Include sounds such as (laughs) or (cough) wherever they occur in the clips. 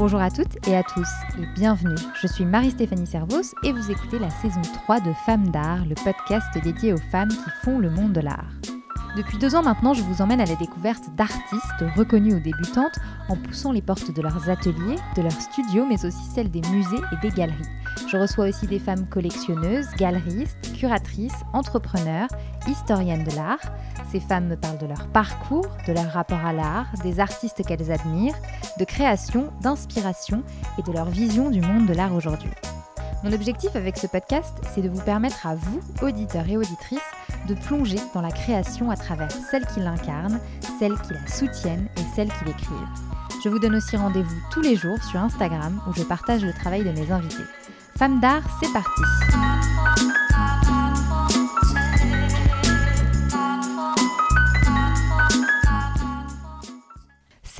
Bonjour à toutes et à tous et bienvenue. Je suis Marie-Stéphanie Servos et vous écoutez la saison 3 de Femmes d'art, le podcast dédié aux femmes qui font le monde de l'art. Depuis deux ans maintenant, je vous emmène à la découverte d'artistes reconnus ou débutantes en poussant les portes de leurs ateliers, de leurs studios, mais aussi celles des musées et des galeries. Je reçois aussi des femmes collectionneuses, galeristes, curatrices, entrepreneurs, historiennes de l'art. Ces femmes me parlent de leur parcours, de leur rapport à l'art, des artistes qu'elles admirent, de création, d'inspiration et de leur vision du monde de l'art aujourd'hui. Mon objectif avec ce podcast, c'est de vous permettre à vous, auditeurs et auditrices, de plonger dans la création à travers celles qui l'incarnent, celles qui la soutiennent et celles qui l'écrivent. Je vous donne aussi rendez-vous tous les jours sur Instagram où je partage le travail de mes invités. Femmes d'art, c'est parti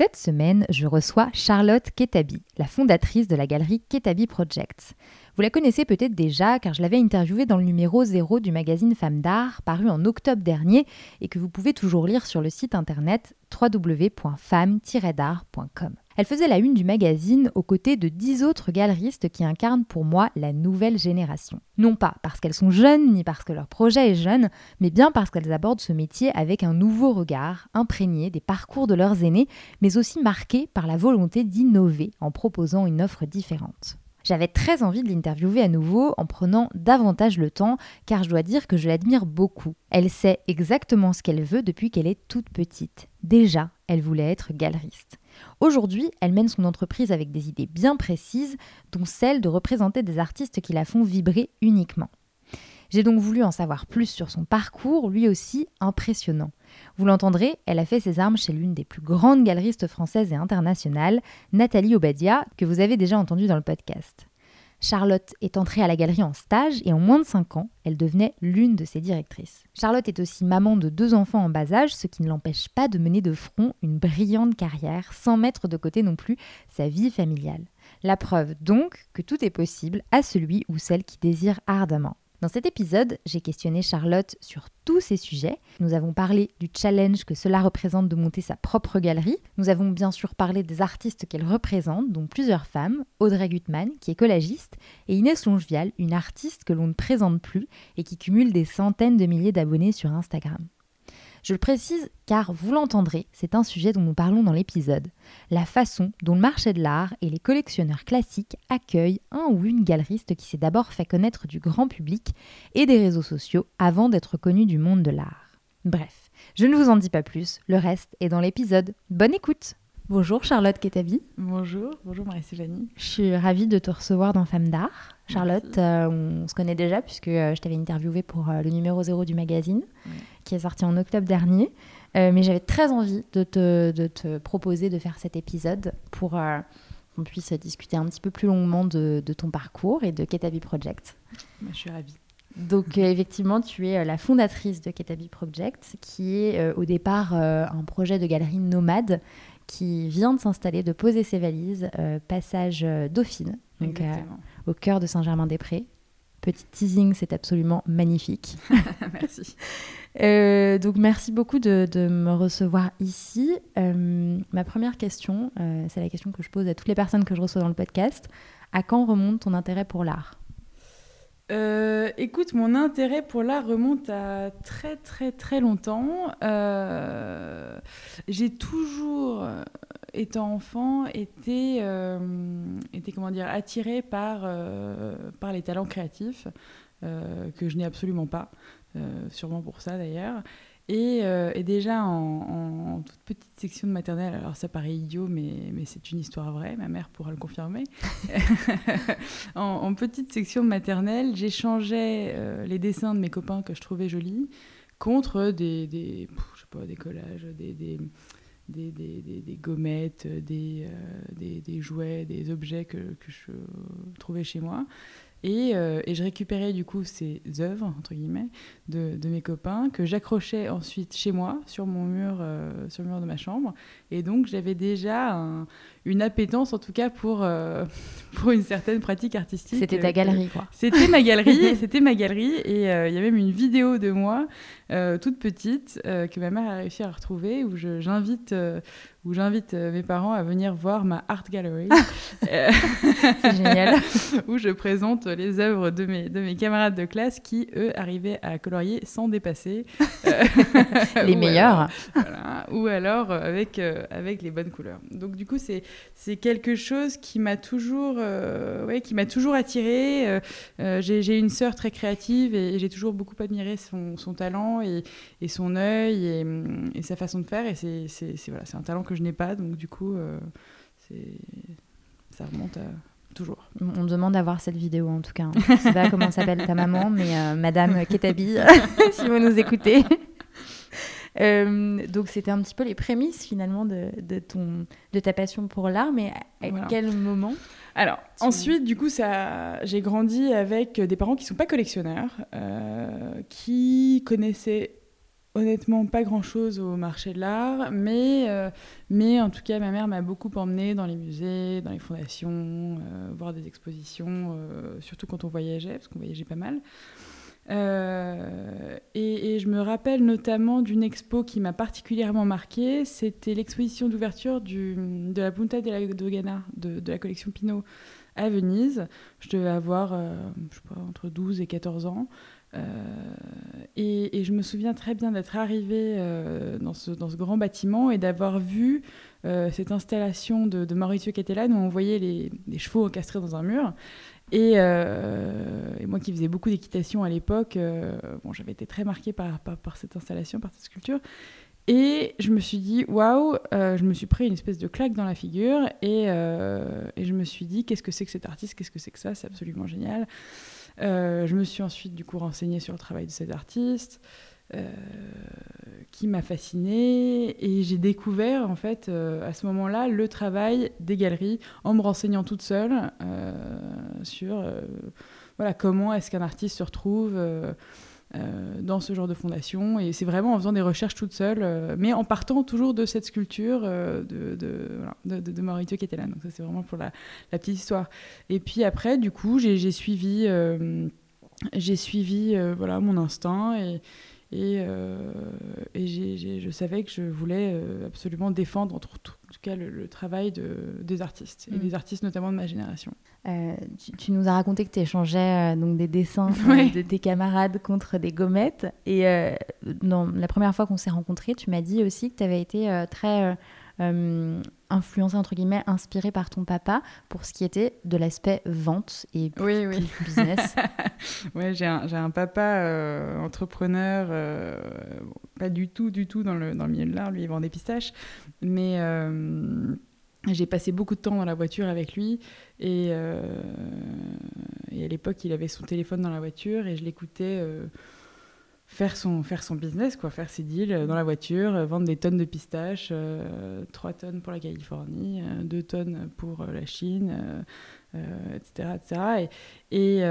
Cette semaine, je reçois Charlotte Ketabi, la fondatrice de la galerie Ketabi Projects. Vous la connaissez peut-être déjà car je l'avais interviewée dans le numéro 0 du magazine Femmes d'Art paru en octobre dernier et que vous pouvez toujours lire sur le site internet www.femmes-d'art.com. Elle faisait la une du magazine aux côtés de dix autres galeristes qui incarnent pour moi la nouvelle génération. Non pas parce qu'elles sont jeunes ni parce que leur projet est jeune, mais bien parce qu'elles abordent ce métier avec un nouveau regard, imprégné des parcours de leurs aînés, mais aussi marqué par la volonté d'innover en proposant une offre différente. J'avais très envie de l'interviewer à nouveau en prenant davantage le temps, car je dois dire que je l'admire beaucoup. Elle sait exactement ce qu'elle veut depuis qu'elle est toute petite. Déjà, elle voulait être galeriste. Aujourd'hui, elle mène son entreprise avec des idées bien précises, dont celle de représenter des artistes qui la font vibrer uniquement. J'ai donc voulu en savoir plus sur son parcours, lui aussi impressionnant. Vous l'entendrez, elle a fait ses armes chez l'une des plus grandes galeristes françaises et internationales, Nathalie Obadia, que vous avez déjà entendue dans le podcast. Charlotte est entrée à la galerie en stage et en moins de 5 ans, elle devenait l'une de ses directrices. Charlotte est aussi maman de deux enfants en bas âge, ce qui ne l'empêche pas de mener de front une brillante carrière sans mettre de côté non plus sa vie familiale. La preuve donc que tout est possible à celui ou celle qui désire ardemment. Dans cet épisode, j'ai questionné Charlotte sur tous ces sujets. Nous avons parlé du challenge que cela représente de monter sa propre galerie. Nous avons bien sûr parlé des artistes qu'elle représente, dont plusieurs femmes, Audrey Gutmann, qui est collagiste, et Inès Longevial, une artiste que l'on ne présente plus et qui cumule des centaines de milliers d'abonnés sur Instagram. Je le précise car vous l'entendrez, c'est un sujet dont nous parlons dans l'épisode. La façon dont le marché de l'art et les collectionneurs classiques accueillent un ou une galeriste qui s'est d'abord fait connaître du grand public et des réseaux sociaux avant d'être connu du monde de l'art. Bref, je ne vous en dis pas plus, le reste est dans l'épisode. Bonne écoute Bonjour Charlotte Ketabi. Bonjour, bonjour Marie-Stéphanie. Je suis ravie de te recevoir dans Femmes d'Art. Charlotte, euh, on se connaît déjà puisque euh, je t'avais interviewé pour euh, le numéro 0 du magazine qui est sorti en octobre dernier. mais j'avais très envie de te, de te, proposer de faire cet épisode pour qu'on puisse discuter un petit peu plus longuement de, de ton parcours et de Ketabi Project. je suis ravie. Donc effectivement, tu es la fondatrice de Ketabi Project, qui est au départ un projet de galerie nomade qui vient de s'installer, de poser ses valises, passage Dauphine, donc au cœur de Saint-Germain-des-Prés. Petit teasing, c'est absolument magnifique. (laughs) merci. donc merci beaucoup de, de me recevoir ici. ma première question, c'est la question que je pose à toutes les personnes que je reçois dans le podcast. À quand remonte ton intérêt pour l'art? Euh, écoute, mon intérêt pour l'art remonte à très très très longtemps. Euh, j'ai toujours, euh, étant enfant, été, été comment dire, attirée par, par les talents créatifs que je n'ai absolument pas. sûrement pour ça d'ailleurs. Euh, et, déjà en, toute petite section de maternelle, alors ça paraît idiot, mais, mais c'est une histoire vraie, ma mère pourra le confirmer. (laughs) en, petite section de maternelle, j'échangeais euh, les dessins de mes copains que je trouvais jolis contre des, des, je sais pas, des collages, des des, des, des, gommettes, des, euh, des, jouets, des objets que, que, je trouvais chez moi. Euh, et, je récupérais du coup ces œuvres, entre guillemets, de, mes copains, que j'accrochais ensuite chez moi, sur mon mur, euh, sur le mur de ma chambre. Et donc j'avais déjà une appétence en tout cas pour, (laughs) pour une certaine pratique artistique. C'était ta galerie, quoi. C'était ma galerie, (laughs) c'était ma galerie, et il y a même une vidéo de moi toute petite que ma mère a réussi à retrouver où j'invite où j'invite euh, mes parents à venir voir ma art gallery. (laughs) c'est génial. où je présente les œuvres de mes, de mes camarades de classe qui, eux, arrivaient à colorier sans dépasser. les meilleurs. voilà, ou alors euh, avec, euh, avec les bonnes couleurs. Donc, du coup, c'est, c'est quelque chose qui m'a toujours, ouais, qui m'a toujours attirée. j'ai, j'ai une sœur très créative et, j'ai toujours beaucoup admiré son, son talent et, et son œil et, et, sa façon de faire. Et c'est, voilà, c'est un talent que je n'ai pas. Donc, du coup, euh, c'est ça remonte à toujours. On demande d'avoir cette vidéo en tout cas. Hein. Je sais pas comment (laughs) s'appelle ta maman, mais euh, Madame Ketabi, (laughs) si vous nous écoutez. Euh, donc c'était un petit peu les prémices finalement de, de, ton, de ta passion pour l'art, mais à, quel moment Alors ensuite, du coup, ça, j'ai grandi avec des parents qui sont pas collectionneurs, qui connaissaient honnêtement pas grand chose au marché de l'art, mais, euh, mais en tout cas, ma mère m'a beaucoup emmenée dans les musées, dans les fondations, euh, voir des expositions, euh, surtout quand on voyageait, parce qu'on voyageait pas mal. Et, je me rappelle notamment d'une expo qui m'a particulièrement marquée, c'était l'exposition d'ouverture de la Punta della Dogana de, de la collection Pinot à Venise. Je devais avoir pas, entre 12 et 14 ans. Euh, et, je me souviens très bien d'être arrivée euh, dans, ce, grand bâtiment et d'avoir vu euh, cette installation de, de Mauricio Cattelan où on voyait les, chevaux encastrés dans un mur. Et, moi qui faisais beaucoup d'équitation à l'époque, bon, j'avais été très marquée par, par, cette installation, par cette sculpture. Et je me suis dit, waouh, je me suis pris une espèce de claque dans la figure et, et je me suis dit, qu'est-ce que c'est que cet artiste, qu'est-ce que c'est que ça, c'est absolument génial. Euh, je me suis ensuite du coup renseignée sur le travail de cet artiste. Euh, qui m'a fascinée et j'ai découvert en fait euh, à ce moment-là le travail des galeries en me renseignant toute seule sur voilà comment est-ce qu'un artiste se retrouve euh, dans ce genre de fondation. Et c'est vraiment en faisant des recherches toute seule, euh, mais en partant toujours de cette sculpture euh, de, de, voilà, de, de, qui était là. Donc ça, c'est vraiment pour la, la, petite histoire. Et puis après, du coup, j'ai suivi, j'ai suivi voilà, mon instinct et, et, et je savais que je voulais absolument défendre, en tout, cas, le, travail de, des artistes, et mm. des artistes notamment de ma génération. Euh, tu, nous as raconté que tu échangeais euh, donc des dessins (laughs) euh, de tes camarades contre des gommettes. Et non, la première fois qu'on s'est rencontrés, tu m'as dit aussi que tu avais été très influencé, entre guillemets, inspiré par ton papa pour ce qui était de l'aspect vente et plus, business? (laughs) oui, j'ai un, un, papa entrepreneur, pas du tout, du tout dans le, dans le milieu de l'art. Lui, il vend des pistaches. Mais j'ai passé beaucoup de temps dans la voiture avec lui et, euh, et à l'époque il avait son téléphone dans la voiture et je l'écoutais euh, faire, son, faire son business, quoi, faire ses deals dans la voiture, vendre des tonnes de pistaches, 3 euh, tonnes pour la Californie, 2 tonnes pour la Chine, etc. etc. Et, et,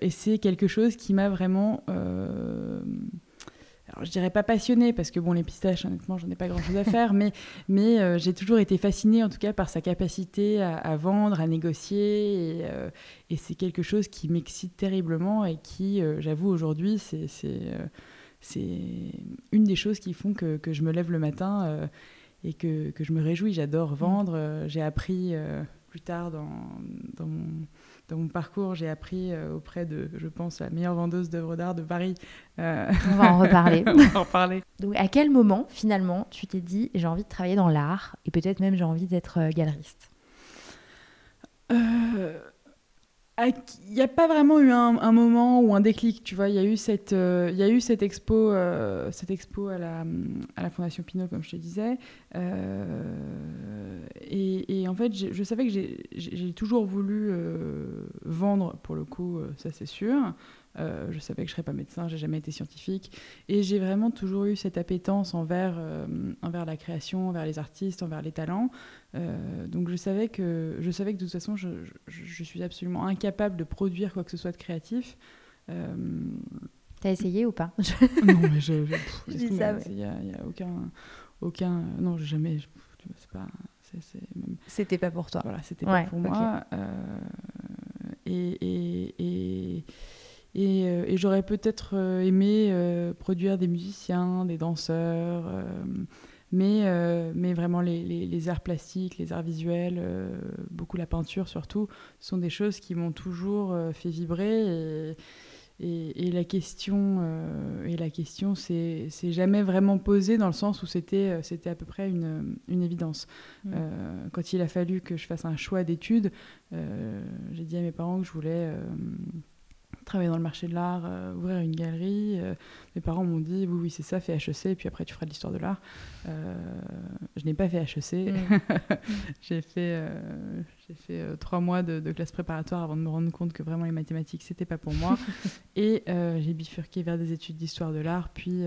et c'est quelque chose qui m'a vraiment alors je dirais pas passionné parce que bon les pistaches honnêtement j'en ai pas grand chose à faire mais mais euh, j'ai toujours été fascinée en tout cas par sa capacité à, vendre à négocier et, euh, et c'est quelque chose qui m'excite terriblement et qui euh, j'avoue aujourd'hui c'est c'est une des choses qui font que, que je me lève le matin et que, que, je me réjouis. J'adore vendre j'ai appris plus tard dans, dans mon dans mon parcours, j'ai appris euh, auprès de, je pense, la meilleure vendeuse d'œuvres d'art de Paris. Euh, On va en reparler. (laughs) On va en reparler. Donc, à quel moment, finalement, tu t'es dit, j'ai envie de travailler dans l'art et peut-être même j'ai envie d'être euh, galeriste? Il n'y a pas vraiment eu un, moment ou un déclic, tu vois. Il y a eu cette, euh, y a eu cette expo, euh, cette expo à la, à la Fondation Pinot, comme je te disais. Euh, et, en fait, je savais que j'ai toujours voulu vendre, pour le coup, ça c'est sûr. Euh, je savais que je ne serais pas médecin, j'ai jamais été scientifique. Et j'ai vraiment toujours eu cette appétence envers, euh, envers la création, envers les artistes, envers les talents. Euh, donc je savais, que, je savais que de toute façon, je, je, suis absolument incapable de produire quoi que ce soit de créatif. T'as essayé ou pas? Non, mais je. je, dis ça. Il n'y a, a, aucun. aucun non, jamais. C'est pas C'était pas pour toi. Voilà, c'était pas pour moi. et, et, et et, j'aurais peut-être aimé produire des musiciens, des danseurs, mais, euh, mais vraiment les, les, arts plastiques, les arts visuels, euh, beaucoup la peinture surtout, sont des choses qui m'ont toujours euh, fait vibrer. Et, et, la question, et la question c'est jamais vraiment posée dans le sens où c'était c'était à peu près une, une évidence. Mmh. quand il a fallu que je fasse un choix d'études, j'ai dit à mes parents que je voulais travailler dans le marché de l'art, euh, ouvrir une galerie. Euh, mes parents m'ont dit oui, oui, c'est ça, fais HEC, et puis après tu feras de l'histoire de l'art. Euh, je n'ai pas fait HEC. Mm. (laughs) j'ai fait, j'ai fait trois mois de, classe préparatoire avant de me rendre compte que vraiment les mathématiques, c'était pas pour moi. (laughs) et j'ai bifurqué vers des études d'histoire de l'art, puis,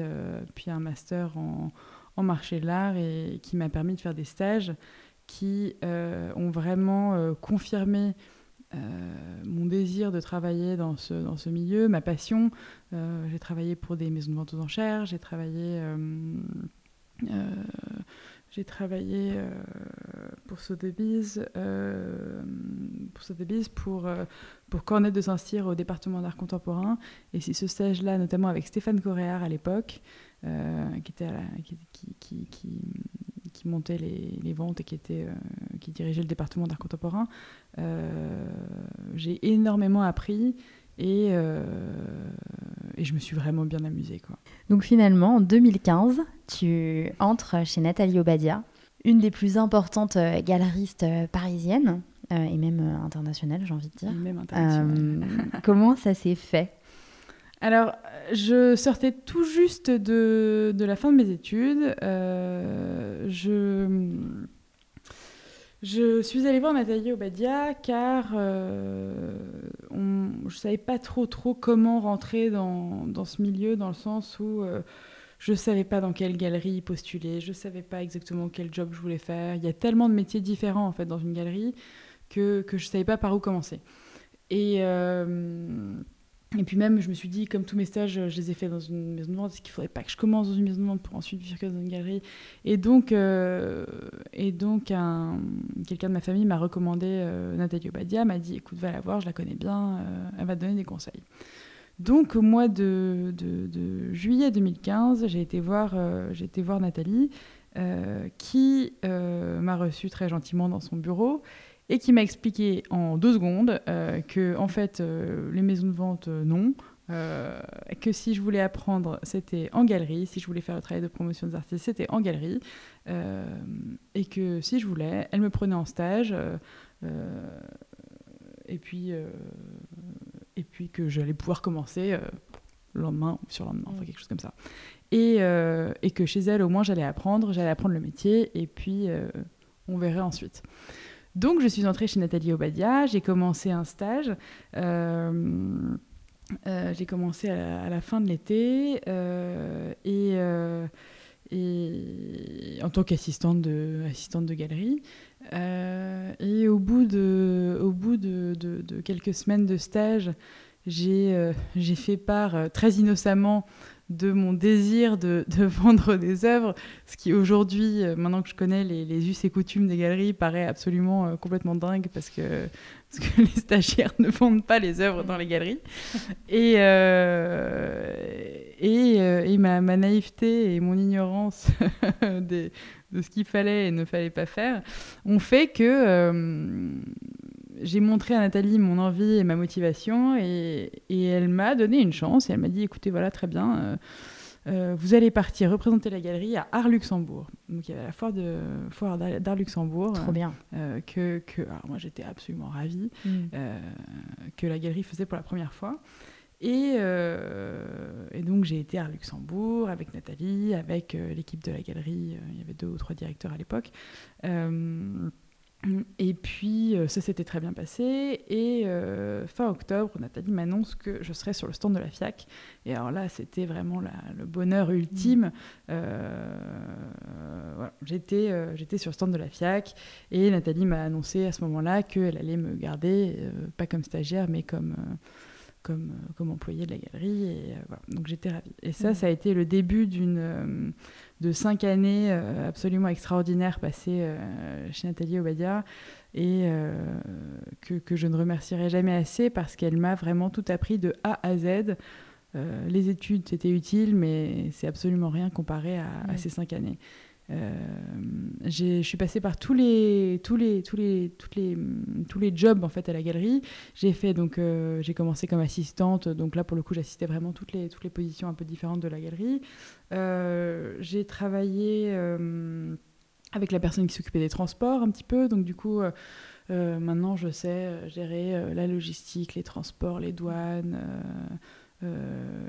puis un master en, en marché de l'art, et qui m'a permis de faire des stages qui ont vraiment confirmé mon désir de travailler dans ce, dans ce milieu, ma passion. Euh, j'ai travaillé pour des maisons de vente aux enchères, j'ai travaillé, euh, j'ai travaillé pour Sotheby's, pour, Sotheby's pour, pour Cornet de Saint-Cyr au département d'art contemporain. Et c'est ce stage-là, notamment avec Stéphane Coréard à l'époque, qui, qui, qui, qui montait les, les, ventes et qui, était, euh, qui dirigeait le département d'art contemporain, euh, j'ai énormément appris et, euh, et, je me suis vraiment bien amusée. Quoi. Donc finalement, en 2015, tu entres chez Nathalie Obadia, une des plus importantes galeristes parisiennes et même internationales, j'ai envie de dire. même (laughs) comment ça s'est fait? Alors, je sortais tout juste de, la fin de mes études. Euh, je, je suis allée voir Nathalie Obadia car euh, je ne savais pas trop trop comment rentrer dans, ce milieu, dans le sens où euh, je ne savais pas dans quelle galerie postuler, je ne savais pas exactement quel job je voulais faire. Il y a tellement de métiers différents en fait dans une galerie que, que je ne savais pas par où commencer. Et et puis même, je me suis dit, comme tous mes stages, je les ai faits dans une maison de vente, est-ce qu'il ne faudrait pas que je commence dans une maison de vente pour ensuite vivre dans une galerie Et donc, euh, quelqu'un de ma famille m'a recommandé euh, Nathalie Obadia, m'a dit, écoute, va la voir, je la connais bien, euh, elle va te donner des conseils. Donc au mois de, juillet 2015, j'ai été, voir, j'ai été voir Nathalie, qui m'a reçu très gentiment dans son bureau et qui m'a expliqué en deux secondes euh, que en fait euh, les maisons de vente euh, non, que si je voulais apprendre c'était en galerie, si je voulais faire le travail de promotion des artistes c'était en galerie, et que si je voulais, elle me prenait en stage, et puis et puis que j'allais pouvoir commencer le lendemain ou sur le lendemain, enfin quelque chose comme ça, et, et que chez elle au moins j'allais apprendre, j'allais apprendre le métier, et puis on verrait ensuite. Donc je suis entrée chez Nathalie Obadia, j'ai commencé un stage. Euh, euh, j'ai commencé à la, fin de l'été euh, et, en tant qu'assistante de, assistante de galerie. et au bout de, au bout de, de quelques semaines de stage, j'ai fait part très innocemment de mon désir de, (laughs) vendre des œuvres, ce qui aujourd'hui, euh, maintenant que je connais les, us et coutumes des galeries, paraît absolument euh, complètement dingue parce que, (laughs) parce que les stagiaires ne vendent pas les œuvres dans les galeries. (laughs) Et, euh, et, ma, naïveté et mon ignorance de ce qu'il fallait et ne fallait pas faire ont fait que j'ai montré à Nathalie mon envie et ma motivation et, elle m'a donné une chance et elle m'a dit écoutez voilà très bien euh, euh, vous allez partir représenter la galerie à Art-Luxembourg. Donc il y avait la foire de foire d'Art-Luxembourg. Trop bien. Euh, que, que moi j'étais absolument ravie mm. que la galerie faisait pour la première fois. Et, et donc j'ai été à Luxembourg avec Nathalie, avec l'équipe de la galerie. il y avait deux ou trois directeurs à l'époque. Et puis, euh, ça s'était très bien passé. Et euh, fin octobre, Nathalie m'annonce que je serai sur le stand de la FIAC. Et alors là, c'était vraiment le bonheur ultime. Euh, j'étais, j'étais sur le stand de la FIAC. Et Nathalie m'a annoncé à ce moment-là qu'elle allait me garder, pas comme stagiaire, mais comme comme, comme employé de la galerie. Et voilà. Donc j'étais ravie. Et ça, ça a été le début d'une de cinq années absolument extraordinaires passées chez Nathalie Obadia et que, que, je ne remercierai jamais assez parce qu'elle m'a vraiment tout appris de A à Z. les études, c'était utile, mais c'est absolument rien comparé à, à ces cinq années. Euh, je suis passée par tous les, tous les, tous les, toutes les, tous les jobs en fait à la galerie. J'ai fait donc, euh, j'ai commencé comme assistante, donc là pour le coup j'assistais vraiment toutes les, toutes les positions un peu différentes de la galerie. Euh, j'ai travaillé avec la personne qui s'occupait des transports un petit peu, donc du coup. maintenant, je sais gérer la logistique, les transports, les douanes,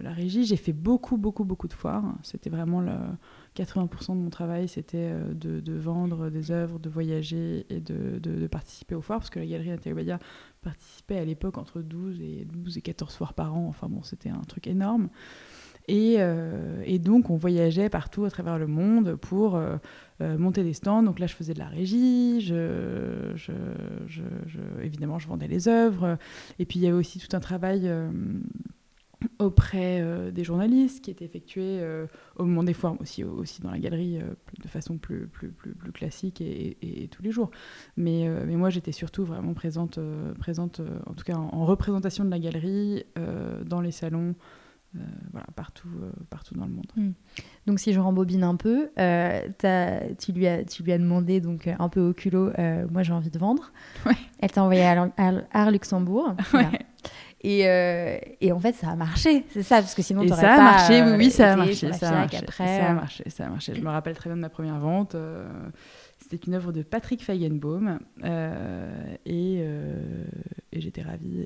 la régie. J'ai fait beaucoup, beaucoup, beaucoup de foires. C'était vraiment le, 80% de mon travail, c'était euh, de, vendre des œuvres, de voyager et de, participer aux foires, parce que la galerie Nathalie participait à l'époque entre 12 et, 12 et 14 foires par an. Enfin bon, c'était un truc énorme. Et, euh, donc, on voyageait partout à travers le monde pour euh, monter des stands. Donc là, je faisais de la régie, évidemment, je vendais les œuvres. Et puis, il y avait aussi tout un travail auprès euh, des journalistes qui étaient effectués euh, au moment des foires, aussi, aussi dans la galerie euh, de façon plus, plus, plus, plus classique et, tous les jours. Mais, mais moi, j'étais surtout vraiment présente, présente en tout cas en, représentation de la galerie, dans les salons. voilà, partout, partout dans le monde. Hmm. Donc si je rembobine un peu, tu, lui as, tu lui as demandé donc un peu au culot, moi j'ai envie de vendre. Ouais. Elle t'a envoyé à, Art Luxembourg. Ouais. Et, euh, et, en fait, ça a marché, c'est ça, parce que sinon, t'aurais pas... ça a marché, oui, oui, ça a marché, ça a marché, ça a marché, ça a marché. Je me rappelle très bien de ma première vente. Euh, c'était une œuvre de Patrick Feigenbaum, euh, et, et j'étais ravie,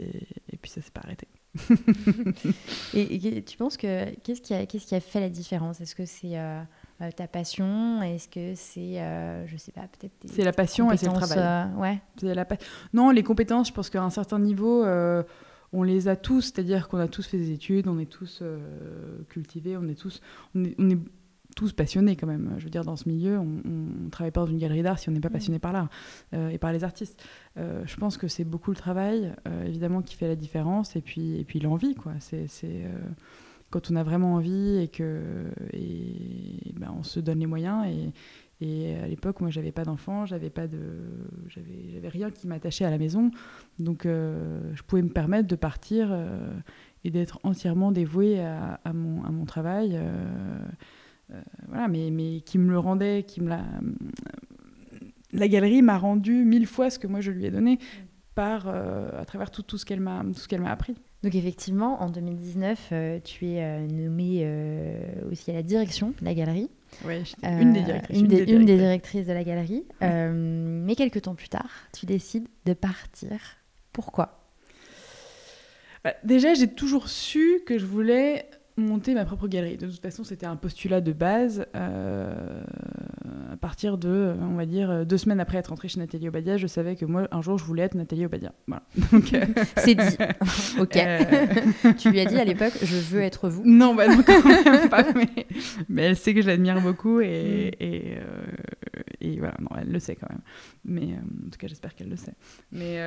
et, puis ça s'est pas arrêté. (laughs) et, tu penses que qu'est-ce qui a qu'est-ce qui a fait la différence? Est-ce que c'est ta passion? Est-ce que c'est, je sais pas, peut-être C'est la passion et c'est le travail. ouais. La Non, les compétences, je pense qu'à un certain niveau, on les a tous, c'est-à-dire qu'on a tous fait des études, on est tous euh, cultivés, on est tous, on est, tous passionnés quand même. Je veux dire, dans ce milieu, on ne travaille pas dans une galerie d'art si on n'est pas mm. passionné par l'art euh, et par les artistes. Euh, je pense que c'est beaucoup le travail, évidemment, qui fait la différence, et puis, et puis l'envie, quoi. C'est quand on a vraiment envie et que et, ben, on se donne les moyens et, et à l'époque, moi, j'avais pas d'enfant, j'avais pas de, j'avais, j'avais rien qui m'attachait à la maison, donc euh, je pouvais me permettre de partir euh, et d'être entièrement dévouée à, mon, à mon travail, euh, voilà, mais, mais qui me le rendait, qui me la, la galerie m'a rendu mille fois ce que moi je lui ai donné par à travers tout, tout ce qu'elle m'a, tout ce qu'elle m'a appris. Donc effectivement, en 2019, tu es nommée aussi à la direction de la galerie. Oui, une des directrices. Une, des, directrices de la galerie. Euh, mais quelques temps plus tard, tu décides de partir. Pourquoi? Bah, Déjà, j'ai toujours su que je voulais monter ma propre galerie. De toute façon, c'était un postulat de base. Euh, à partir de, on va dire, deux semaines après être rentrée chez Nathalie Obadia, je savais que moi, un jour, je voulais être Nathalie Obadia. Voilà. (laughs) Euh, (laughs) C'est dit. (laughs) ok. Euh, tu lui as dit à l'époque, je veux être vous. Non, bah non, quand même pas. Mais, elle sait que je l'admire beaucoup et, mm. et, et, voilà, non, elle le sait quand même. Mais en tout cas, j'espère qu'elle le sait. Mais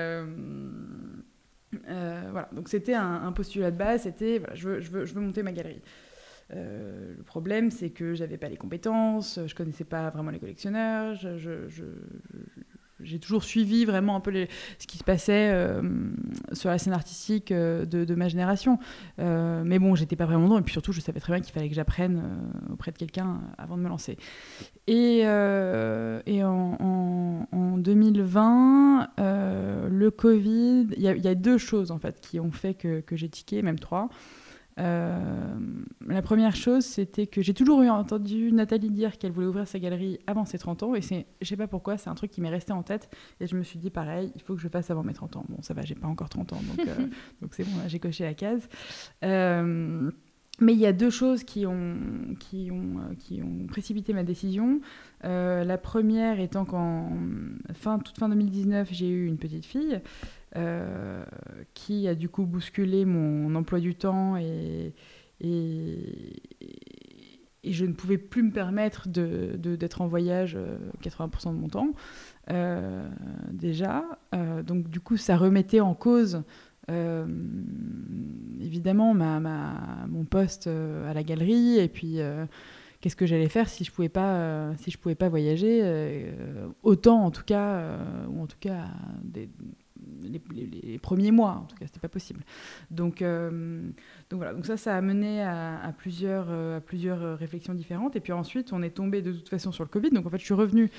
euh, voilà, donc c'était un, postulat de base, c'était voilà, je, veux, je, veux, monter ma galerie. Euh, le problème, c'est que j'avais pas les compétences, je connaissais pas vraiment les collectionneurs, je, j'ai toujours suivi vraiment un peu ce qui se passait euh, sur la scène artistique de, de, ma génération. mais bon, j'étais pas vraiment dedans, et puis surtout, je savais très bien qu'il fallait que j'apprenne auprès de quelqu'un avant de me lancer. Et, en, en, 2020, le Covid, il y, a deux choses en fait qui ont fait que, j'ai tiqué, même trois. Euh, la première chose, c'était que j'ai toujours eu entendu Nathalie dire qu'elle voulait ouvrir sa galerie avant ses 30 ans, et c'est, je sais pas pourquoi, c'est un truc qui m'est resté en tête, et je me suis dit pareil, il faut que je fasse avant mes 30 ans. Bon, ça va, j'ai pas encore 30 ans, donc, euh, (laughs) c'est bon, j'ai coché la case. Euh, mais il y a deux choses qui ont, qui ont, qui ont précipité ma décision. Euh, la première étant qu'en fin, toute fin 2019, j'ai eu une petite fille euh, qui a du coup bousculé mon emploi du temps et, je ne pouvais plus me permettre d'être de, en voyage 80% de mon temps déjà. donc du coup, ça remettait en cause évidemment, ma, mon poste à la galerie, et puis qu'est-ce que j'allais faire si je pouvais pas, si je pouvais pas voyager, autant en tout cas, ou en tout cas les, premiers mois, en tout cas, c'était pas possible. Donc, euh, donc voilà, donc ça, ça a mené à, plusieurs, euh, à plusieurs réflexions différentes. Et puis ensuite, on est tombé de toute façon sur le Covid. Donc en fait, je suis revenue,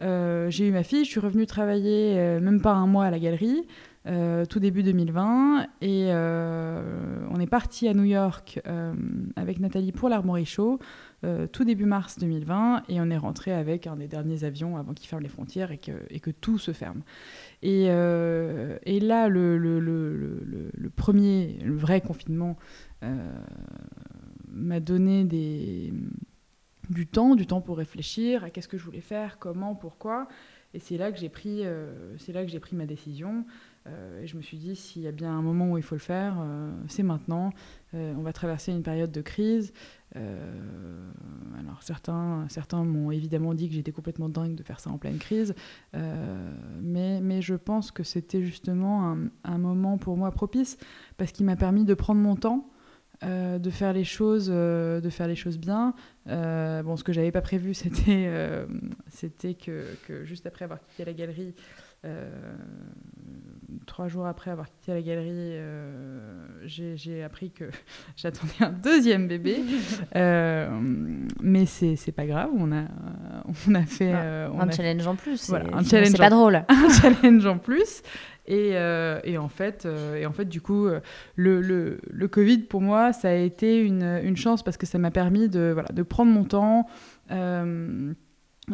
euh, j'ai eu ma fille, je suis revenue travailler même pas un mois à la galerie. tout début 2020 et on est parti à New York avec Nathalie pour l'Armory Show tout début mars 2020 et on est rentré avec un des derniers avions avant qu'ils ferment les frontières et que, tout se ferme. Et, euh, là, le, premier, le vrai confinement euh, m'a donné du temps, du temps pour réfléchir à qu'est-ce que je voulais faire, comment, pourquoi. Et c'est là que j'ai pris, euh, c'est là que j'ai pris ma décision. et je me suis dit, s'il y a bien un moment où il faut le faire, c'est maintenant. on va traverser une période de crise. Euh, alors certains, certains m'ont évidemment dit que j'étais complètement dingue de faire ça en pleine crise, euh, mais, mais je pense que c'était justement un, moment pour moi propice parce qu'il m'a permis de prendre mon temps. Euh, de faire les choses de faire les choses bien bon ce que j'avais pas prévu (laughs) c'était c'était que, que, juste après avoir quitté la galerie trois jours après avoir quitté la galerie, euh, j'ai appris que (laughs) j'attendais un deuxième bébé. (laughs) Euh, mais c'est pas grave, on a, on a fait. Ah, un challenge en plus. Voilà, un challenge. C'est pas drôle. (laughs) Un challenge en plus. Et, et, en fait, et en fait, du coup, le, le, le, Covid, pour moi, ça a été une, une chance parce que ça m'a permis de, voilà, de prendre mon temps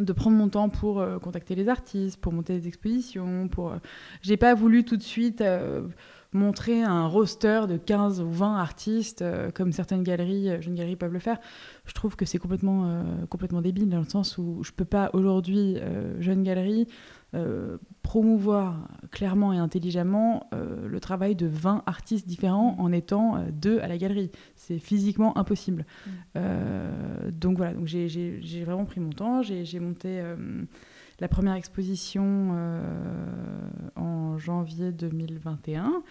de prendre mon temps pour euh, contacter les artistes, pour monter des expositions, pour... Euh, j'ai pas voulu tout de suite euh, montrer un roster de 15 ou 20 artistes comme certaines galeries, jeunes galeries peuvent le faire. Je trouve que c'est complètement, complètement débile dans le sens où je peux pas aujourd'hui, jeune galerie, euh, promouvoir clairement et intelligemment euh, le travail de 20 artistes différents en étant euh, deux à la galerie. C'est physiquement impossible. Mm. donc voilà, donc j'ai vraiment pris mon temps. J'ai monté la première exposition en janvier 2021.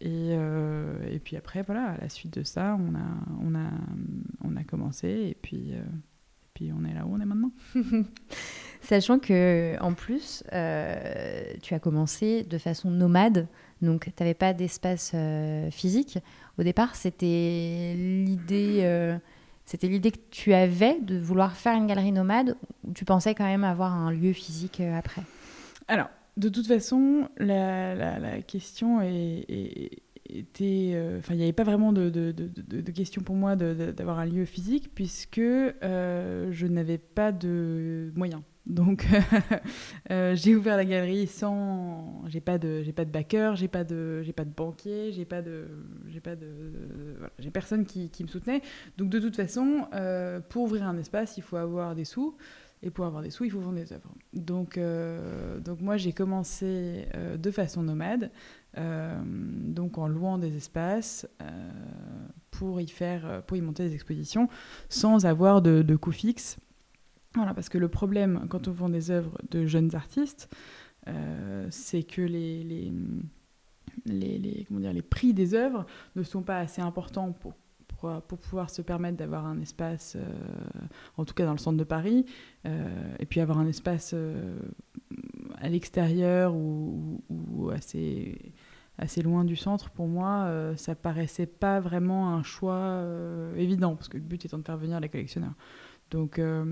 Et, et, puis après, voilà, à la suite de ça, on a, on a, on a commencé et puis, et puis on est là où on est maintenant. (laughs) Sachant que en plus, euh, tu as commencé de façon nomade, donc tu n'avais pas d'espace euh, physique. Au départ, c'était l'idée, euh, c'était l'idée que tu avais de vouloir faire une galerie nomade, ou tu pensais quand même avoir un lieu physique après? Alors, de toute façon, la, question était, enfin, il n'y avait pas vraiment de, question pour moi d'avoir un lieu physique puisque je n'avais pas de moyens. Donc, (laughs) euh, j'ai ouvert la galerie sans. J'ai pas de, j'ai pas de backer, j'ai pas de, j'ai pas de banquier, j'ai pas de, j'ai pas de, j'ai personne qui, me soutenait. Donc, de toute façon, euh, pour ouvrir un espace, il faut avoir des sous. Et pour avoir des sous, il faut vendre des œuvres. Donc, euh, donc moi, j'ai commencé de façon nomade, donc en louant des espaces pour y faire, pour y monter des expositions, sans avoir de, de coûts fixes. Voilà, parce que le problème quand on vend des œuvres de jeunes artistes, euh, c'est que les, les, les, comment dire, les prix des œuvres ne sont pas assez importants pour, pour, pour pouvoir se permettre d'avoir un espace, euh, en tout cas dans le centre de Paris, euh, et puis avoir un espace à l'extérieur ou, ou, assez, assez loin du centre, pour moi, ça paraissait pas vraiment un choix évident, parce que le but étant de faire venir les collectionneurs. Donc, euh,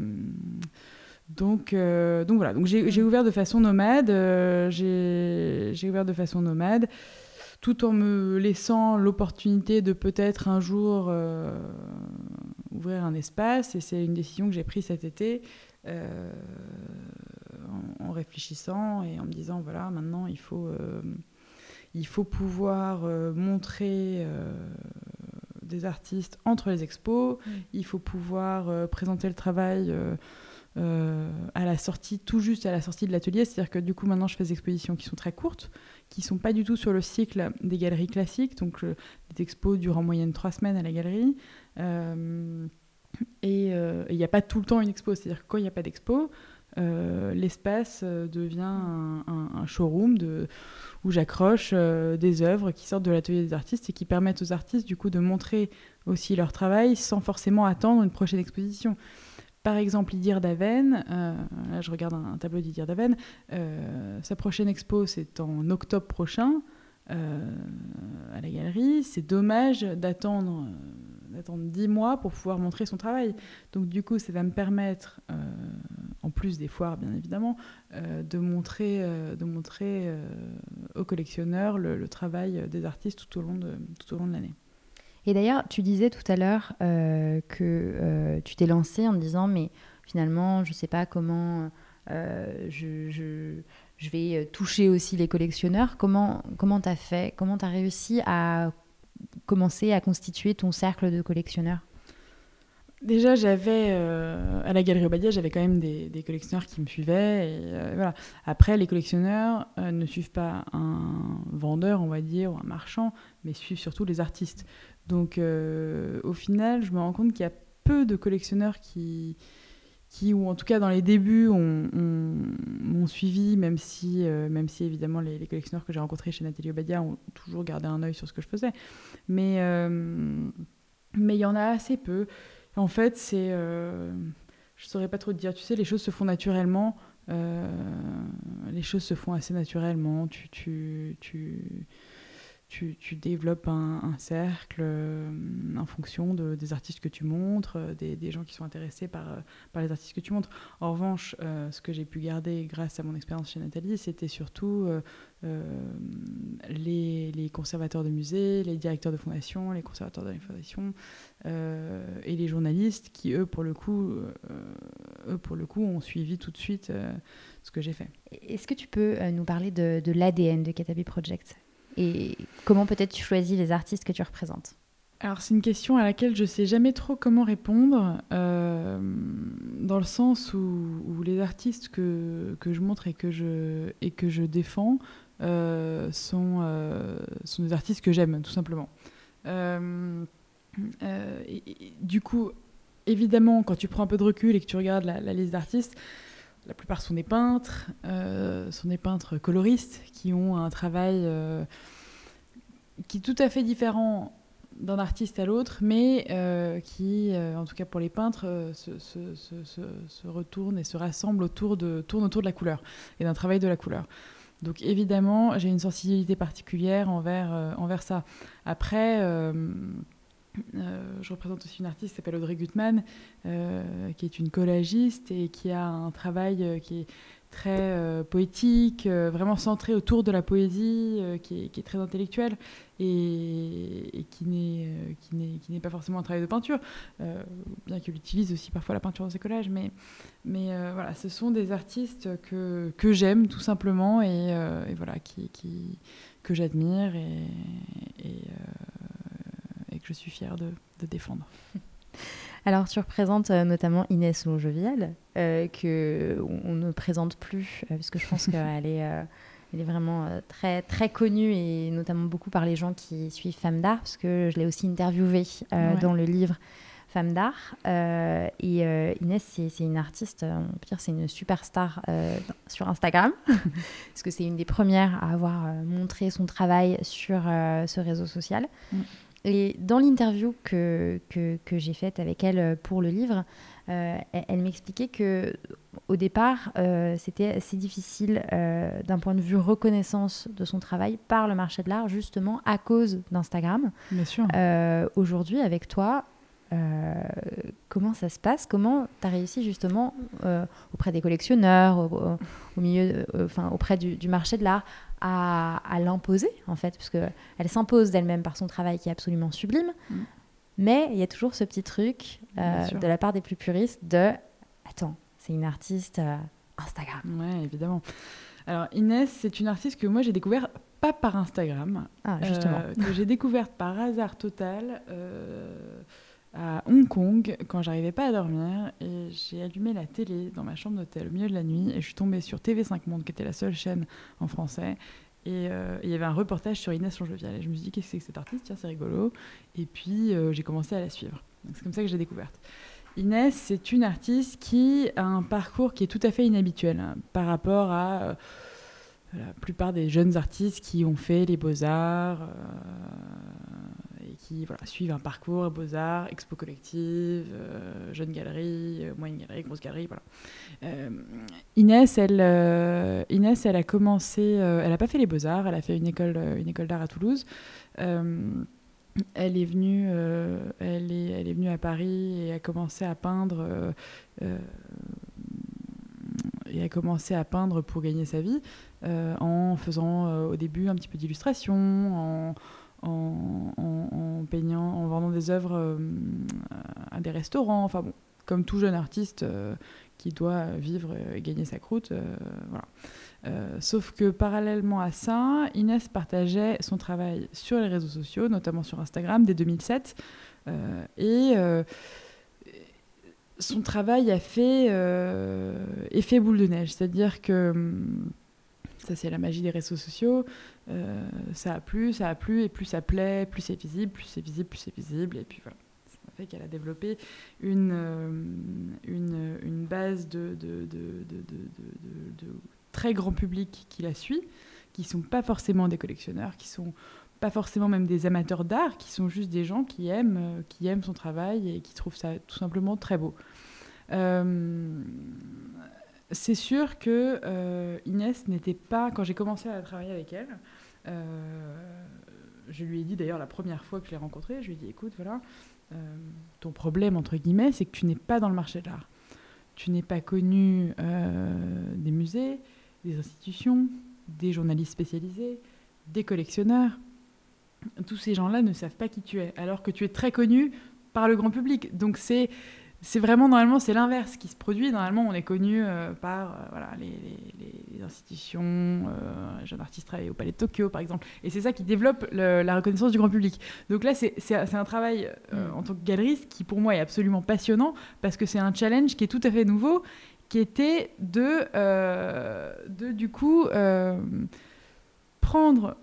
donc, euh, donc voilà, donc j'ai ouvert de façon nomade, euh, j'ai ouvert de façon nomade, tout en me laissant l'opportunité de peut-être un jour ouvrir un espace. Et c'est une décision que j'ai prise cet été en, réfléchissant et en me disant voilà, maintenant il faut, il faut pouvoir montrer des artistes entre les expos. Il faut pouvoir euh, présenter le travail euh, euh, à la sortie, tout juste à la sortie de l'atelier. C'est-à-dire que du coup, maintenant, je fais des expositions qui sont très courtes, qui sont pas du tout sur le cycle des galeries classiques. Donc, des expos durent en moyenne trois semaines à la galerie. et il n'y a pas tout le temps une expo. C'est-à-dire que quand il n'y a pas d'expo, l'espace devient un, showroom où j'accroche des œuvres qui sortent de l'atelier des artistes et qui permettent aux artistes du coup de montrer aussi leur travail sans forcément attendre une prochaine exposition. Par exemple, Idir Daven, là je regarde un, tableau d'Idir Daven, sa prochaine expo c'est en octobre prochain. Euh, à la galerie. C'est dommage d'attendre euh, d'attendre 10 mois pour pouvoir montrer son travail. Donc du coup, ça va me permettre, euh, en plus des foires bien évidemment, de montrer, de montrer aux collectionneurs le, travail des artistes tout au long de, l'année. Et d'ailleurs, tu disais tout à l'heure que tu t'es lancé en disant, mais finalement, je ne sais pas comment je, vais euh, toucher aussi les collectionneurs. Comment comment as fait? Comment tu as réussi à commencer à constituer ton cercle de collectionneurs? Déjà, j'avais euh, à la Galerie Obadia, j'avais quand même des, collectionneurs qui me suivaient. Euh. Après, les collectionneurs ne suivent pas un vendeur, on va dire, ou un marchand, mais suivent surtout les artistes. Donc, au final, je me rends compte qu'il y a peu de collectionneurs qui, ou en tout cas dans les débuts, m'ont suivi, même si, euh, même si évidemment les, collectionneurs que j'ai rencontrés chez Nathalie Obadia ont toujours gardé un œil sur ce que je faisais. Euh, mais il y en a assez peu. En fait, c'est. Euh, je saurais pas trop te dire. Tu sais, les choses se font naturellement. les choses se font assez naturellement. Tu. tu, tu tu, développes un, cercle euh, en fonction de, des artistes que tu montres, euh, des, gens qui sont intéressés par, euh, par les artistes que tu montres. En revanche, ce que j'ai pu garder grâce à mon expérience chez Nathalie, c'était surtout les, conservateurs de musées, les directeurs de fondation, les conservateurs de l'information et les journalistes qui, eux, pour le coup, eux, pour le coup ont suivi tout de suite ce que j'ai fait. Est-ce que tu peux nous parler de, de l'ADN de Katabi Project? Et comment peut-être tu choisis les artistes que tu représentes alors c'est une question à laquelle je ne sais jamais trop comment répondre, euh, dans le sens où, les artistes que, que, je montre et que je, et que je défends euh, sont, euh, sont des artistes que j'aime, tout simplement. du coup, évidemment, quand tu prends un peu de recul et que tu regardes la, la liste d'artistes, la plupart sont des peintres, euh, sont des peintres coloristes qui ont un travail euh, qui est tout à fait différent d'un artiste à l'autre, mais euh, qui, en tout cas pour les peintres, se, se, retourne et se rassemble autour de, tourne autour de la couleur et d'un travail de la couleur. Donc évidemment, j'ai une sensibilité particulière envers, envers ça. Après, je représente aussi une artiste qui s'appelle Audrey Gutmann, euh, qui est une collagiste et qui a un travail euh, qui est très poétique, vraiment centré autour de la poésie, qui est, très intellectuel et, qui n'est pas forcément un travail de peinture, bien qu'elle utilise aussi parfois la peinture dans ses collages. Mais, voilà, ce sont des artistes que, j'aime tout simplement et, voilà, que j'admire je suis fière de, défendre. (laughs) Alors, tu représentes euh, notamment Inès Longevial, euh, que on, ne présente plus, euh, parce que je pense (laughs) qu'elle est, elle est vraiment très, très connue, et notamment beaucoup par les gens qui suivent Femmes d'Art, parce que je l'ai aussi interviewée dans le livre Femmes d'Art. et Inès, c'est une artiste, on peut dire, c'est une superstar sur Instagram, (laughs) parce que c'est une des premières à avoir montré son travail sur ce réseau social. Mm. Et dans l'interview que, que, que j'ai faite avec elle euh, pour le livre, euh, elle, m'expliquait que au départ, euh, c'était assez difficile d'un point de vue reconnaissance de son travail par le marché de l'art, justement à cause d'Instagram. Bien sûr. Aujourd'hui, avec toi, comment ça se passe? Comment tu as réussi justement auprès des collectionneurs, au, milieu, enfin auprès du, du, marché de l'art, à, l'imposer, en fait, parce qu'elle s'impose d'elle-même par son travail qui est absolument sublime. Mm. Mais il y a toujours ce petit truc euh, de la part des plus puristes de Attends, c'est une artiste euh, Instagram. Ouais, évidemment. Alors, Inès, c'est une artiste que moi j'ai découvert pas par Instagram, ah, justement. Euh, que j'ai (laughs) découverte par hasard total à Hong Kong quand j'arrivais pas à dormir et j'ai allumé la télé dans ma chambre d'hôtel au milieu de la nuit et je suis tombée sur TV5 Monde qui était la seule chaîne en français. Et euh, il y avait un reportage sur Inès Longevial et je me suis dit qu'est-ce que c'est que cette artiste? Tiens c'est rigolo. Et puis euh, j'ai commencé à la suivre. C'est comme ça que j'ai découverte. Inès, c'est une artiste qui a un parcours qui est tout à fait inhabituel hein, par rapport à euh, la plupart des jeunes artistes qui ont fait les beaux-arts qui suivent un parcours beaux-arts, expo collective, euh, jeune galerie, moyenne galerie, grosse galerie. Voilà. Inès, elle, Inès, elle a commencé, elle n'a pas fait les beaux-arts, elle a fait une école, une école d'art à Toulouse elle est venue, euh, elle est, elle est venue à Paris et a commencé à peindre. Euh, euh, et a commencé à peindre pour gagner sa vie en faisant au début un petit peu d'illustration, en, en, peignant, en vendant des œuvres à des restaurants. Enfin bon, comme tout jeune artiste qui doit vivre et gagner sa croûte, voilà. Euh, sauf que parallèlement à ça, Inès partageait son travail sur les réseaux sociaux, notamment sur Instagram, dès 2007. Euh, et euh, son travail a fait effet boule de neige. C'est-à-dire que hum, ça, c'est la magie des réseaux sociaux. ça a plu, ça a plu, et plus ça plaît, plus c'est visible, plus c'est visible, plus c'est visible. Et puis voilà Ça fait qu'elle a développé une, une, une base de, de, de, de, très grand public qui la suit, qui sont pas forcément des collectionneurs, qui sont pas forcément même des amateurs d'art, qui sont juste des gens qui aiment, euh, qui aiment son travail et qui trouvent ça tout simplement très beau. Euh, c'est sûr que euh, Inès n'était pas, quand j'ai commencé à travailler avec elle, je lui ai dit d'ailleurs la première fois que je l'ai rencontrée, je lui ai dit écoute, voilà, ton problème entre guillemets, c'est que tu n'es pas dans le marché de l'art. Tu n'es pas connu des musées, des institutions, des journalistes spécialisés, des collectionneurs. Tous ces gens-là ne savent pas qui tu es, alors que tu es très connu par le grand public. Donc c'est c'est vraiment normalement c'est l'inverse qui se produit. Normalement, on est connu euh, par euh, voilà, les, les, institutions. Euh, un jeune artiste travaille au Palais de Tokyo, par exemple, et c'est ça qui développe la reconnaissance du grand public. Donc là, c'est un travail mm. en tant que galeriste qui pour moi est absolument passionnant parce que c'est un challenge qui est tout à fait nouveau qui était de, euh, de du coup, euh, prendre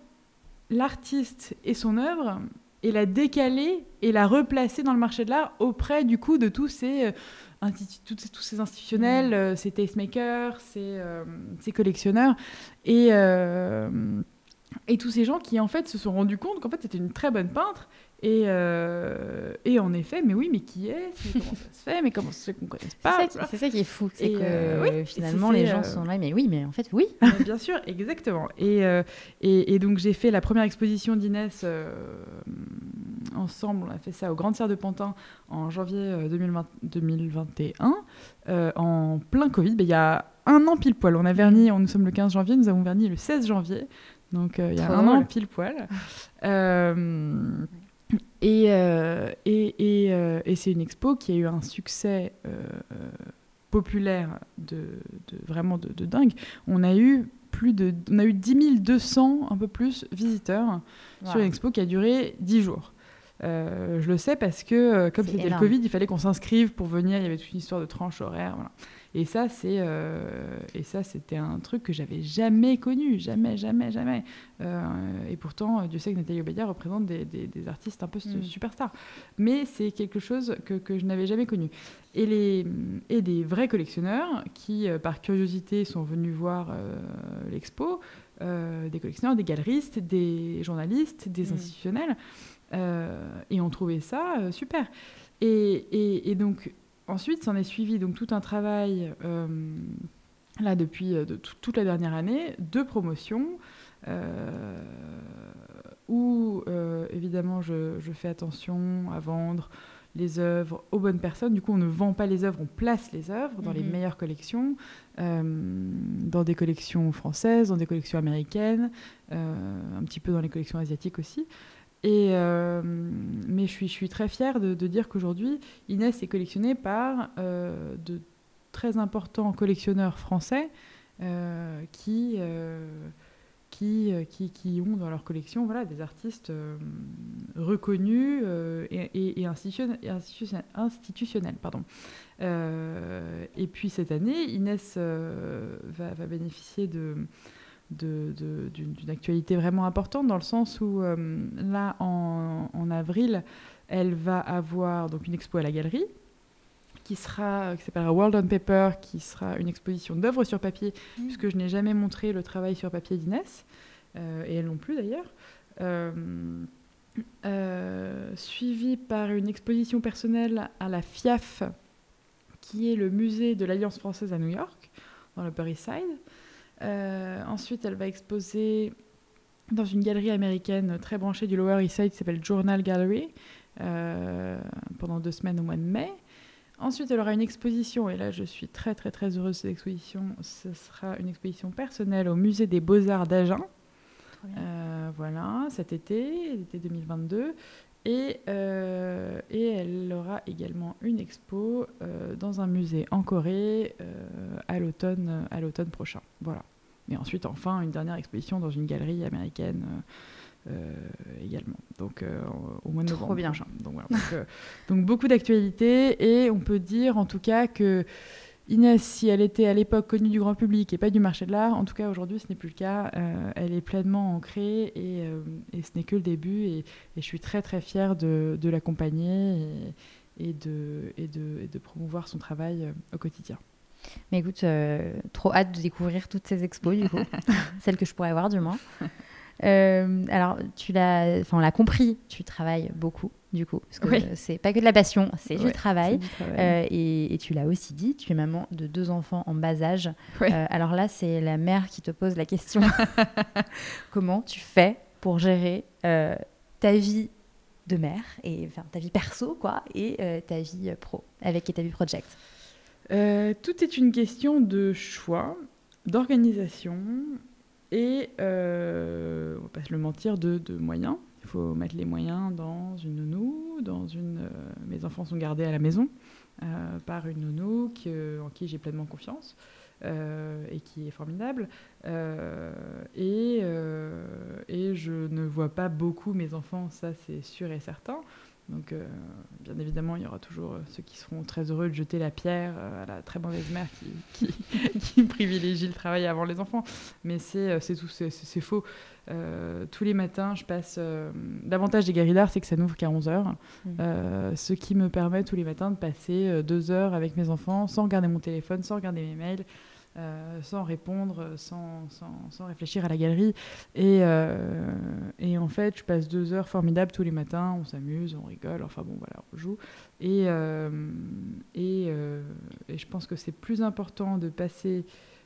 l'artiste et son œuvre et la décaler et la replacer dans le marché de l'art auprès du coup de tous ces, euh, tous ces institutionnels, mmh. ces tastemakers, ces, ces collectionneurs et, et tous ces gens qui en fait se sont rendus compte qu'en fait c'était une très bonne peintre et, euh, et, en effet, mais oui, mais qui est Mais comment ça se fait? Mais comment fait qu'on ne connaisse pas? C'est ça, qui est fou. C'est que euh, finalement, les gens euh, sont là, mais oui, mais en fait, oui. (laughs) bien sûr, exactement. Et, et, donc, j'ai fait la première exposition d'Inès ensemble. On a fait ça au Grand Serre de Pantin en janvier 2020, 2021, en plein Covid. Ben, il y a un an pile poil. On a verni, nous sommes le 15 janvier, nous avons verni le 16 janvier. Donc, il y a un an pile poil. Euh, et, et, euh, et, c'est une expo qui a eu un succès euh, populaire de, de vraiment de, dingue. On a eu plus de, on a eu 10 200, un peu plus, visiteurs sur une expo qui a duré 10 jours. je le sais parce que, comme c'était le Covid, il fallait qu'on s'inscrive pour venir. Il y avait toute une histoire de tranche horaire. Voilà. Et ça, c'est euh, et ça, c'était un truc que j'avais jamais connu, jamais, jamais, jamais. Euh, et pourtant, Dieu sait que Nathalie Obedia représente des, des, artistes un peu mm. superstars. Mais c'est quelque chose que, que je n'avais jamais connu. Et, les, et des vrais collectionneurs qui, euh, par curiosité, sont venus voir l'expo, des collectionneurs, des galeristes, des journalistes, des mm. institutionnels, et ont trouvé ça super. Et, et, et donc, ensuite, s'en est suivi donc tout un travail euh, là depuis euh, toute la dernière année de promotion. Euh, où évidemment je, fais attention à vendre les œuvres aux bonnes personnes. Du coup, on ne vend pas les œuvres, on place les œuvres dans les mhm. meilleures collections, dans des collections françaises, dans des collections américaines, un petit peu dans les collections asiatiques aussi. Euh, mais je suis, très fière de, dire qu'aujourd'hui, Inès est collectionnée par euh, de très importants collectionneurs français euh, qui, qui, ont dans leur collection voilà, des artistes reconnus et, institutionnels. et puis cette année, Inès va, bénéficier de d'une actualité vraiment importante dans le sens où euh, là en, avril elle va avoir donc une expo à la galerie qui sera qui s'appellera World on Paper, qui sera une exposition d'œuvres sur papier, Mmh. puisque je n'ai jamais montré le travail sur papier d'Inès, euh, et elle non plus d'ailleurs. Euh, euh, suivi par une exposition personnelle à la FIAF, qui est le musée de l'Alliance française à New York, dans le Upper East Side. Euh, ensuite, elle va exposer dans une galerie américaine très branchée du Lower East Side qui s'appelle Journal Gallery euh, pendant deux semaines au mois de mai. Ensuite, elle aura une exposition, et là je suis très très très heureuse de cette exposition. Ce sera une exposition personnelle au musée des Beaux-Arts d'Agen. Euh, voilà, cet été, l'été 2022. Et, euh, et elle aura également une expo euh, dans un musée en Corée euh, à l'automne à l'automne prochain. Voilà. Et ensuite, enfin, une dernière exposition dans une galerie américaine également. Donc, au mois de Trop novembre bien. prochain. Donc, voilà. donc, donc, beaucoup d'actualités. Et on peut dire, en tout cas, que Inès, si elle était à l'époque connue du grand public et pas du marché de l'art, en tout cas aujourd'hui ce n'est plus le cas. Euh, elle est pleinement ancrée et, euh, et ce n'est que le début. Et, et je suis très très fière de, de l'accompagner et, et de, promouvoir son travail euh, au quotidien. Mais écoute, euh, trop hâte de découvrir toutes ces expos, du coup. (laughs) Celles que je pourrais voir, du moins. Alors, tu l'as, on l'a compris, tu travailles beaucoup, du coup. Parce que Oui. c'est pas que de la passion, c'est du travail. c'est du travail. Euh, et, et tu l'as aussi dit, tu es maman de deux enfants en bas âge. Ouais. Euh, alors là, c'est la mère qui te pose la question. (laughs) Comment tu fais pour gérer euh, ta vie de mère, et, enfin ta vie perso, quoi, et euh, ta vie euh, pro, avec ta vie project? Euh, tout est une question de choix, d'organisation et, euh, on va pas se le mentir, de, de moyens. Mettre les moyens dans une nounou, dans une. euh, mes enfants sont gardés à la maison euh, par une nounou en qui j'ai pleinement confiance euh, et qui est formidable. Et, et je ne vois pas beaucoup mes enfants, ça c'est sûr et certain. Donc, euh, bien évidemment, il y aura toujours euh, ceux qui seront très heureux de jeter la pierre euh, à la très mauvaise mère qui, (laughs) qui, qui privilégie le travail avant les enfants. Mais c'est c'est tout, c'est- faux. Euh, tous les matins, je passe. euh, L'avantage des d'art, c'est que ça n'ouvre qu'à 11h. Mm. ce qui me permet tous les matins de passer deux heures avec mes enfants sans regarder mon téléphone, sans regarder mes mails. Euh, sans répondre, sans, sans, sans réfléchir à la galerie. Et, euh, et en fait, je passe deux heures formidables tous les matins. On s'amuse, on rigole, enfin bon, voilà, on joue. Et, euh, et, et je pense que c'est plus important de passer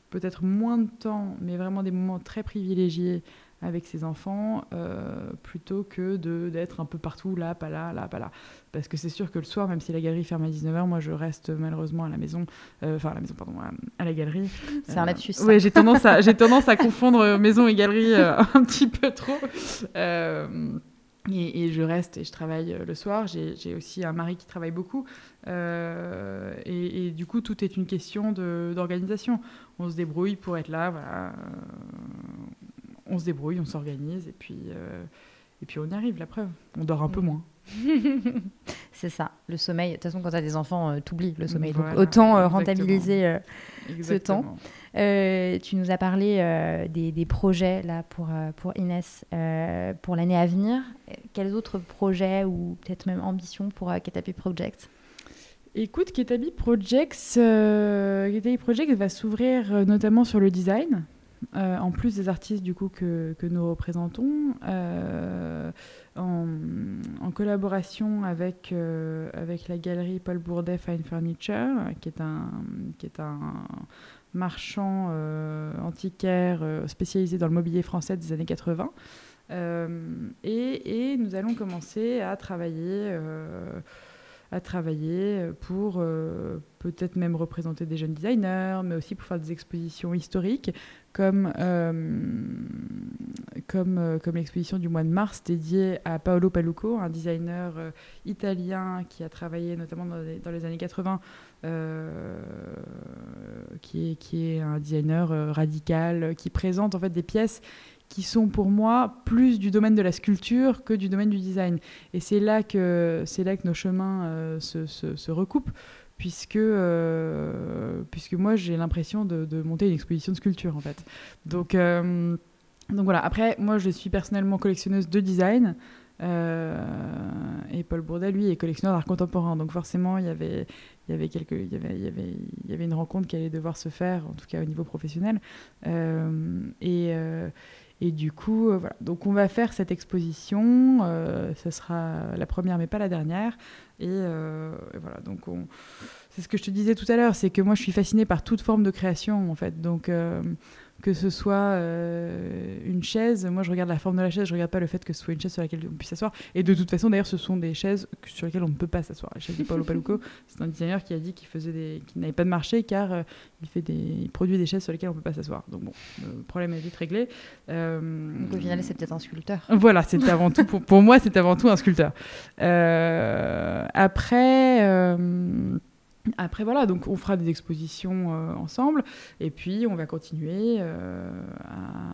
peut-être moins de temps, mais vraiment des moments très privilégiés avec ses enfants, euh, plutôt que d'être un peu partout, là, pas là, là, pas là. Parce que c'est sûr que le soir, même si la galerie ferme à 19h, moi je reste malheureusement à la maison, euh, enfin à la maison, pardon, à, à la galerie. C'est un Euh, lapsus. ça. Ouais, j'ai tendance à, (laughs) tendance à confondre maison et galerie euh, (laughs) un petit peu trop. Et, et je reste et je travaille le soir. J'ai aussi un mari qui travaille beaucoup. Euh, et, et du coup, tout est une question d'organisation. On se débrouille pour être là. Voilà. On se débrouille, on s'organise. Et puis, euh, et puis on y arrive, la preuve. On dort un peu moins. (laughs) C'est ça, le sommeil. De toute façon, quand tu as des enfants, euh, t'oublies le sommeil. Donc autant euh, rentabiliser. euh, Exactement. temps. Tu nous as parlé des, des projets là pour, pour Inès pour l'année à venir. Quels autres projets ou peut-être même ambitions pour Ketapi Project? Écoute, Ketabi Projects, Ketabi Projects va s'ouvrir notamment sur le design, euh, en plus des artistes du coup que, nous représentons, euh, en, collaboration avec, euh, avec la galerie Paul Bourdet Fine Furniture, qui est un, qui est un marchand antiquaire spécialisé dans le mobilier français des années 80. Euh, et, et nous allons commencer à travailler à travailler pour peut-être même représenter des jeunes designers, mais aussi pour faire des expositions historiques, comme, euh, comme, euh, comme l'exposition du mois de mars dédiée à Paolo Paluco, un designer euh, italien qui a travaillé notamment dans les, années 80, euh, qui, est, qui est un designer radical, qui présente en fait des pièces qui sont pour moi plus du domaine de la sculpture que du domaine du design. Et c'est là que, là que nos chemins se, se recoupent, puisque, euh, puisque moi j'ai l'impression de, monter une exposition de sculpture en fait. Donc, euh, donc voilà, après moi je suis personnellement collectionneuse de design. et Paul Bourdet, lui, est collectionneur d'art contemporain. Donc forcément, il y avait, y avait y avait, y avait, y avait une rencontre qui allait devoir se faire, en tout cas au niveau professionnel. et et du coup, voilà. Donc on va faire cette exposition. ce sera la première, mais pas la dernière. Et, et voilà. Donc on c'est ce que je te disais tout à l'heure, c'est que moi je suis fascinée par toute forme de création en fait. Donc euh, que ce soit euh, une chaise, moi je regarde la forme de la chaise, je regarde pas le fait que ce soit une chaise sur laquelle on puisse s'asseoir. Et de toute façon d'ailleurs ce sont des chaises sur lesquelles on ne peut pas s'asseoir. La chaise de Paolo Paluco, (laughs) c'est un designer qui a dit qu'il faisait des, qu'il n'avait pas de marché car euh, il fait des, il produit des chaises sur lesquelles on peut pas s'asseoir. Donc bon, le problème est vite réglé. Donc au final c'est peut-être un sculpteur. Voilà, c'est avant tout pour, pour moi c'est avant tout un sculpteur. après. Après voilà, donc on fera des expositions euh, ensemble et puis on va continuer euh,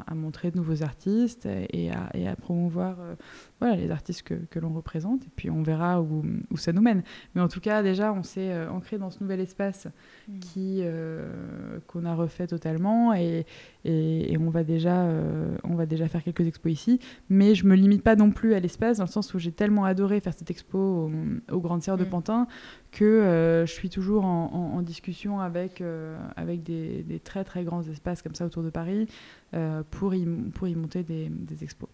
à, montrer de nouveaux artistes et à, promouvoir euh, voilà, les artistes que, que l'on représente et puis on verra où, où, ça nous mène. Mais en tout cas déjà on s'est ancré dans ce nouvel espace mmh. qui qu'on a refait totalement et, et, on va déjà on va déjà faire quelques expos ici. Mais je me limite pas non plus à l'espace dans le sens où j'ai tellement adoré faire cette expo au, Grande Serre de mmh. Pantin que je suis toujours en, discussion avec, euh, avec des, des, très très grands espaces comme ça autour de Paris euh, pour, y, pour y monter des, des expos.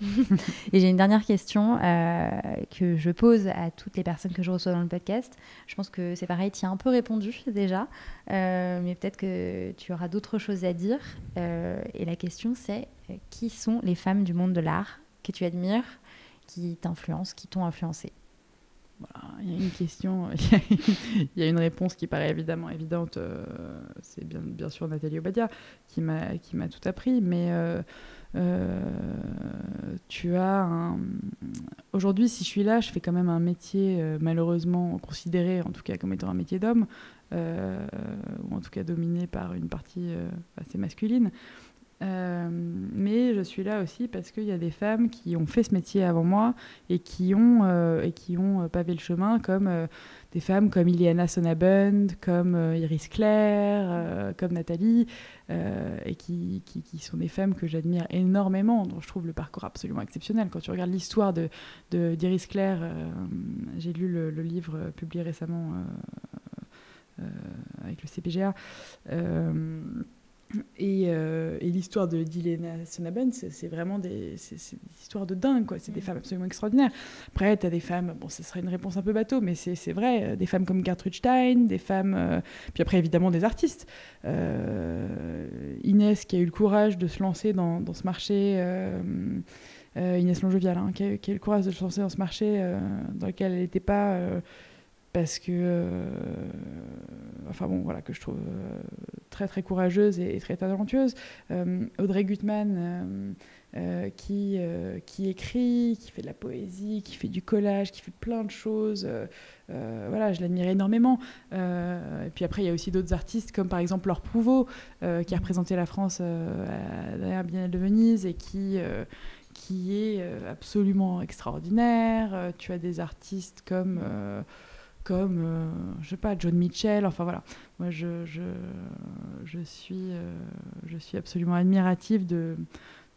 (laughs) Et j'ai une dernière question euh, que je pose à toutes les personnes que je reçois dans le podcast. Je pense que c'est pareil, tu as un peu répondu déjà, mais peut-être que tu auras d'autres choses à dire. et la question c'est qui sont les femmes du monde de l'art que tu admires, qui t'influencent, qui t'ont influencé? Il y a une question, (laughs) il y a une réponse qui paraît évidemment évidente. Euh, c'est bien, bien sûr Nathalie Obadia qui m'a, tout appris, mais euh, euh, tu as un... Aujourd'hui, si je suis là, je fais quand même un métier malheureusement considéré, en tout cas comme étant un métier d'homme, ou en tout cas dominé par une partie assez masculine. Euh, mais je suis là aussi parce qu'il y a des femmes qui ont fait ce métier avant moi et qui ont, euh, et qui ont euh, pavé le chemin, comme des femmes comme Iliana Sonabund, comme Iris Claire, comme Nathalie, et qui, qui, sont des femmes que j'admire énormément, dont je trouve le parcours absolument exceptionnel. Quand tu regardes l'histoire d'Iris de, Claire, j'ai lu le, livre publié récemment avec le CPGA. Euh, et, l'histoire de Dilena Sonaben, c'est vraiment des, histoires de dingue, quoi. C'est des mm. femmes absolument extraordinaires. Après, tu as des femmes, bon, ce serait une réponse un peu bateau, mais c'est vrai, euh, des femmes comme Gertrude Stein, des femmes. Euh, puis après, évidemment, des artistes. Inès, qui a eu le courage de se lancer dans, dans ce marché. Inès Longevial, hein, qui, a, qui, a, eu le courage de se lancer dans ce marché dans lequel elle n'était pas parce que, euh, enfin bon, voilà, que je trouve euh, très très courageuse et, très talentueuse. Euh, Audrey Gutmann, qui, qui écrit, qui fait de la poésie, qui fait du collage, qui fait plein de choses. voilà, je l'admire énormément. et puis après, il y a aussi d'autres artistes, comme par exemple Laure Prouveau, qui a représenté la France à la Biennale de Venise et qui qui est absolument extraordinaire. tu as des artistes comme comme, euh, je sais pas, John Mitchell. Enfin voilà, moi je, je, je suis, euh, je suis absolument admirative de,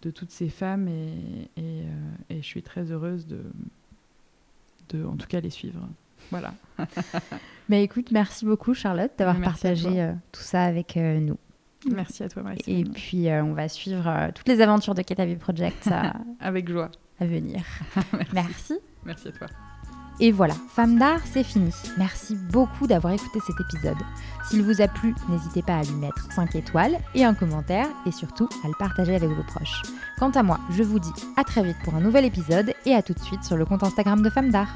de toutes ces femmes et, et, euh, et, je suis très heureuse de, de, en tout cas, les suivre. Voilà. (laughs) Mais écoute, merci beaucoup Charlotte d'avoir partagé tout ça avec nous. Merci à toi Marie. Et puis on va suivre toutes les aventures de Ketavi Project (laughs) avec joie à venir. (laughs) merci. merci. Merci à toi. Et voilà, Femme d'art, c'est fini. Merci beaucoup d'avoir écouté cet épisode. S'il vous a plu, n'hésitez pas à lui mettre 5 étoiles et un commentaire et surtout à le partager avec vos proches. Quant à moi, je vous dis à très vite pour un nouvel épisode et à tout de suite sur le compte Instagram de Femme d'art.